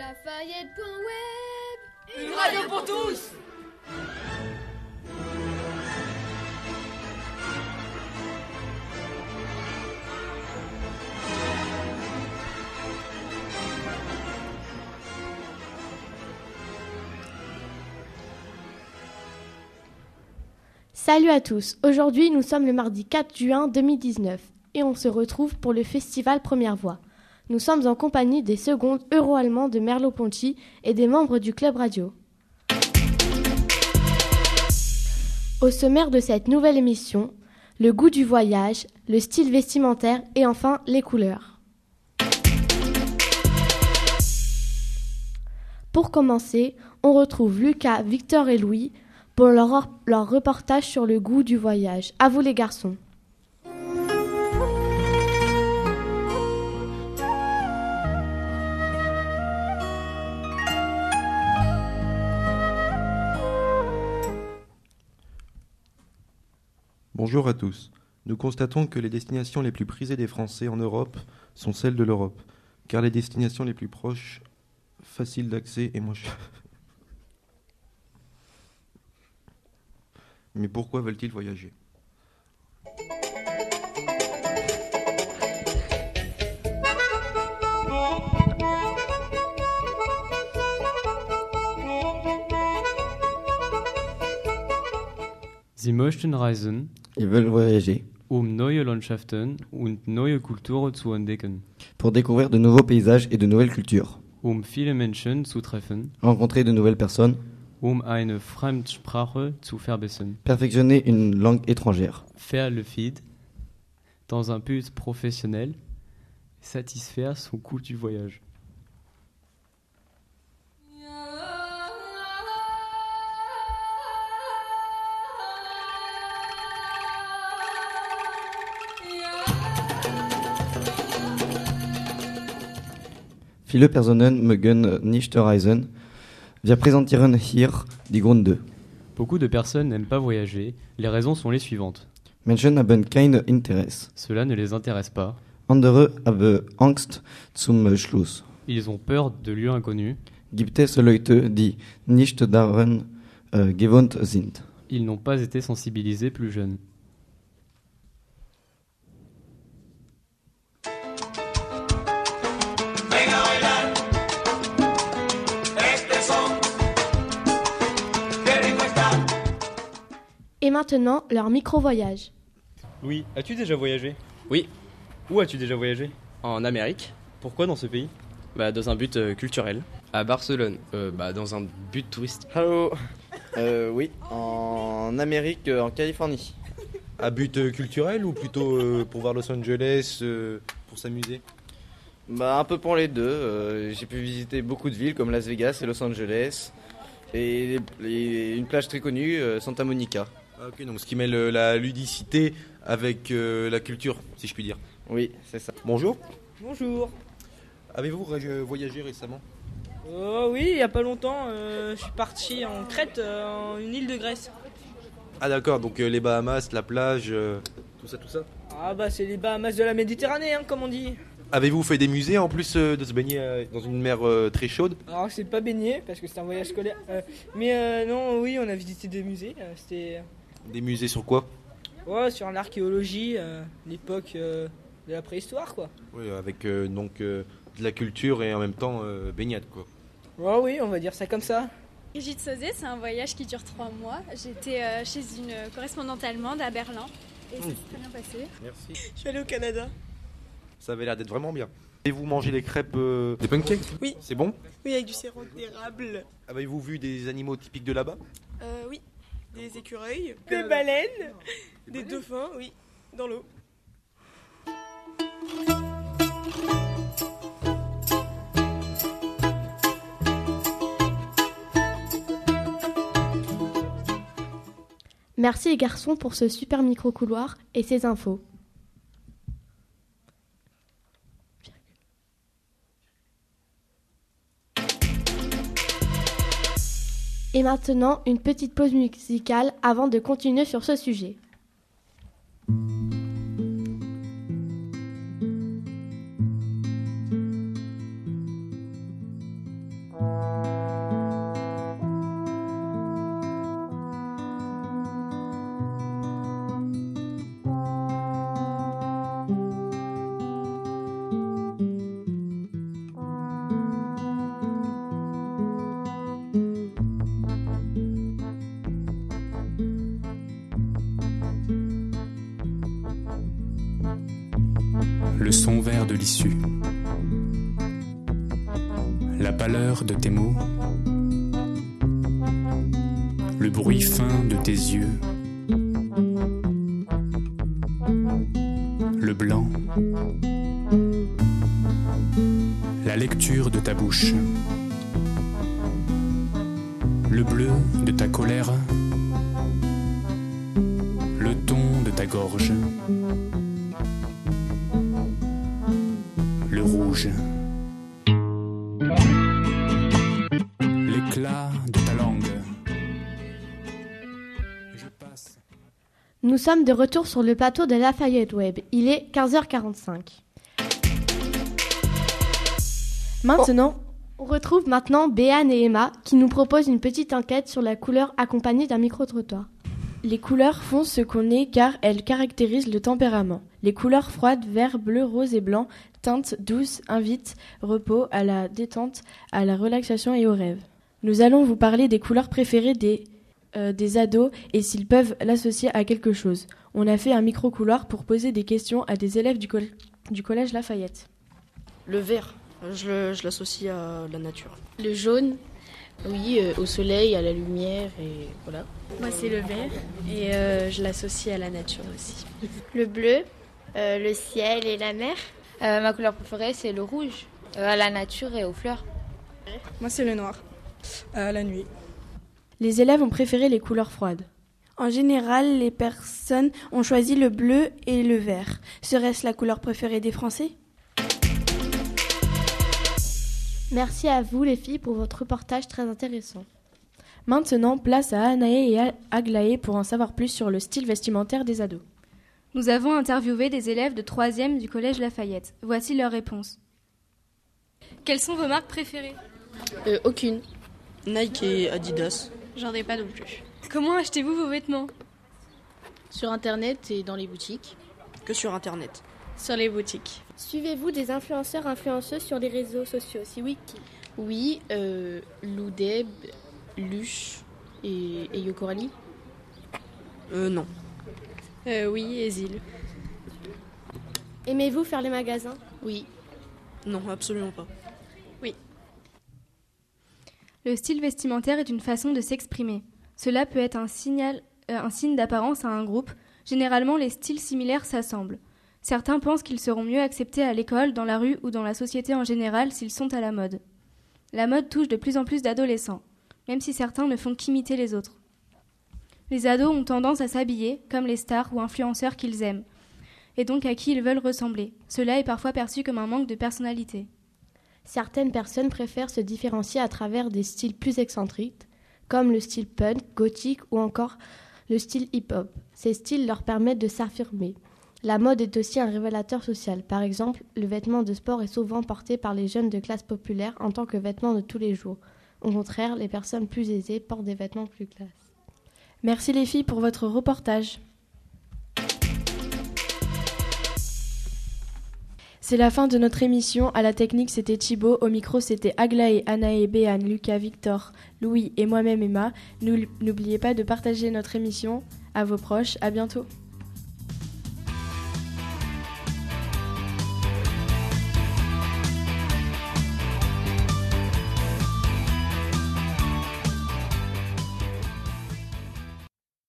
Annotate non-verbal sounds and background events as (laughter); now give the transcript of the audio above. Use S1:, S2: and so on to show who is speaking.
S1: Lafayette.web Une radio pour tous.
S2: Salut à tous, aujourd'hui nous sommes le mardi 4 juin 2019 et on se retrouve pour le festival Première Voix. Nous sommes en compagnie des secondes euro-allemands de Merleau-Ponty et des membres du club radio. Au sommaire de cette nouvelle émission, le goût du voyage, le style vestimentaire et enfin les couleurs. Pour commencer, on retrouve Lucas, Victor et Louis pour leur, leur reportage sur le goût du voyage. À vous les garçons.
S3: Bonjour à tous. Nous constatons que les destinations les plus prisées des Français en Europe sont celles de l'Europe, car les destinations les plus proches, faciles d'accès et moins chères. Mais pourquoi veulent-ils voyager?
S4: Sie möchten reisen,
S5: Ils veulent voyager.
S4: Um neue Landschaften und neue Kulturen zu entdecken,
S5: pour découvrir de nouveaux paysages et de nouvelles cultures,
S4: um viele Menschen zu treffen,
S5: rencontrer de nouvelles personnes,
S4: um eine Fremdsprache zu verbessern.
S5: perfectionner une langue étrangère,
S4: Faire le feed dans un but professionnel, satisfaire son coût du voyage.
S5: Viele Personen mögen nicht reisen. Wir präsentieren hier die Gründe.
S4: Beaucoup de personnes n'aiment pas voyager. Les raisons sont les suivantes.
S5: Menschen haben kein Interesse.
S4: Cela ne les intéresse pas.
S5: Andere haben Angst zum Schluss.
S4: Ils ont peur de lieux inconnus.
S5: Gibt es Leute, die nicht daran äh, gewohnt sind?
S4: Ils n'ont pas été sensibilisés plus jeunes.
S2: Maintenant, leur micro-voyage.
S6: Louis, as-tu déjà voyagé?
S7: Oui.
S6: Où as-tu déjà voyagé?
S7: En Amérique,
S6: Pourquoi dans ce pays?
S7: Bah, dans un but euh, culturel.
S8: À Barcelone, euh, bah, dans un but touristique.
S9: Allô euh, Oui, en Amérique, euh, en Californie.
S3: À but euh, culturel ou plutôt euh, pour voir Los Angeles, euh, pour s'amuser?
S9: Bah, un peu pour les deux. euh, J'ai pu visiter beaucoup de villes comme Las Vegas et Los Angeles. Et les- une plage très connue, euh, Santa Monica.
S3: Ah, Ok, donc ce qui mêle euh, la ludicité avec euh, la culture, si je puis dire.
S9: Oui, c'est ça.
S3: Bonjour.
S10: Bonjour.
S3: Avez-vous ré- voyagé récemment?
S10: Euh, oui, il y a pas longtemps, euh, je suis parti en Crète, euh, en une île de Grèce.
S3: Ah d'accord, donc euh, les Bahamas, la plage, euh, tout ça, tout ça?
S10: Ah bah c'est les Bahamas de la Méditerranée, hein, comme on dit.
S3: Avez-vous fait des musées en plus euh, de se baigner euh, dans une mer euh, très chaude?
S10: Alors c'est pas baigné parce que c'est un voyage scolaire. euh, mais euh, non, oui, on a visité des musées. euh, C'était
S3: Des musées sur quoi
S10: ouais, sur l'archéologie, euh, l'époque euh, de la préhistoire, quoi.
S3: Oui, avec euh, donc euh, de la culture et en même temps euh, baignade quoi.
S10: Ouais, oui, on va dire ça comme ça.
S11: Brigitte Sauzet, c'est un voyage qui dure trois mois. J'étais euh, chez une correspondante allemande à Berlin et ça s'est très bien passé.
S3: Merci.
S10: Je suis allée au Canada.
S3: Ça avait l'air d'être vraiment bien. Avez-vous mangé les crêpes euh, Des pancakes?
S10: Oui.
S3: C'est bon?
S10: Oui, avec du sirop d'érable.
S3: Avez-vous vu des animaux typiques de là-bas?
S10: Euh, oui, des écureuils, des baleines, des dauphins, oui, dans l'eau.
S2: Merci les garçons pour ce super micro-couloir et ces infos. Et maintenant, une petite pause musicale avant de continuer sur ce sujet.
S12: L'issue, la pâleur de tes mots, le bruit fin de tes yeux, le blanc, la lecture de ta bouche, le bleu de ta colère, le ton de ta gorge, rouge, l'éclat de ta langue.
S2: Nous sommes de retour sur le plateau de Lafayette Web. Il est 15h45. Maintenant, on retrouve maintenant Béane et Emma qui nous proposent une petite enquête sur la couleur accompagnée d'un micro-trottoir.
S13: Les couleurs font ce qu'on est car elles caractérisent le tempérament. Les couleurs froides, vert, bleu, rose et blanc, teintes douces, invitent repos, à la détente, à la relaxation et au rêve. Nous allons vous parler des couleurs préférées des, euh, des ados et s'ils peuvent l'associer à quelque chose. On a fait un micro-couloir pour poser des questions à des élèves du, col- du collège Lafayette.
S14: Le vert, je l'associe à la nature.
S15: Le jaune, oui, euh, au soleil, à la lumière et voilà.
S16: Moi, c'est le vert et euh, je l'associe à la nature aussi. (laughs)
S17: Le bleu, euh, le ciel et la mer.
S18: Euh, ma couleur préférée, c'est le rouge, euh, à la nature et aux fleurs.
S10: Moi, c'est le noir, à la nuit.
S13: Les élèves ont préféré les couleurs froides.
S19: En général, les personnes ont choisi le bleu et le vert. Serait-ce la couleur préférée des Français?
S2: Merci à vous les filles pour votre reportage très intéressant.
S13: Maintenant, place à Anaé et à Aglaé pour en savoir plus sur le style vestimentaire des ados.
S20: Nous avons interviewé des élèves de 3e du collège Lafayette. Voici leurs réponses.
S16: Quelles sont vos marques préférées?
S15: Euh, Aucune.
S14: Nike et Adidas.
S16: J'en ai pas non plus. Comment achetez-vous vos vêtements?
S15: Sur internet et dans les boutiques.
S14: Que sur internet.
S16: Sur les boutiques.
S17: Suivez-vous des influenceurs influenceuses sur les réseaux sociaux? Si oui, qui?
S15: Oui, euh, Loudeb, Luche et, et Yokorali.
S14: Euh, non.
S16: Euh, oui, Esil.
S17: Aimez-vous faire les magasins?
S15: Oui.
S14: Non, absolument pas.
S16: Oui.
S20: Le style vestimentaire est une façon de s'exprimer. Cela peut être un, signal, euh, un signe d'apparence à un groupe. Généralement, les styles similaires s'assemblent. Certains pensent qu'ils seront mieux acceptés à l'école, dans la rue ou dans la société en général s'ils sont à la mode. La mode touche de plus en plus d'adolescents, même si certains ne font qu'imiter les autres. Les ados ont tendance à s'habiller comme les stars ou influenceurs qu'ils aiment, et donc à qui ils veulent ressembler. Cela est parfois perçu comme un manque de personnalité.
S2: Certaines personnes préfèrent se différencier à travers des styles plus excentriques, comme le style punk, gothique ou encore le style hip-hop. Ces styles leur permettent de s'affirmer. La mode est aussi un révélateur social. Par exemple, le vêtement de sport est souvent porté par les jeunes de classe populaire en tant que vêtement de tous les jours. Au contraire, les personnes plus aisées portent des vêtements plus classe.
S13: Merci les filles pour votre reportage. C'est la fin de notre émission. À la technique, c'était Thibaut. Au micro, c'était Aglaé, Anaé, Béane, Lucas, Victor, Louis et moi-même Emma. N'oubliez pas de partager notre émission à vos proches. À bientôt.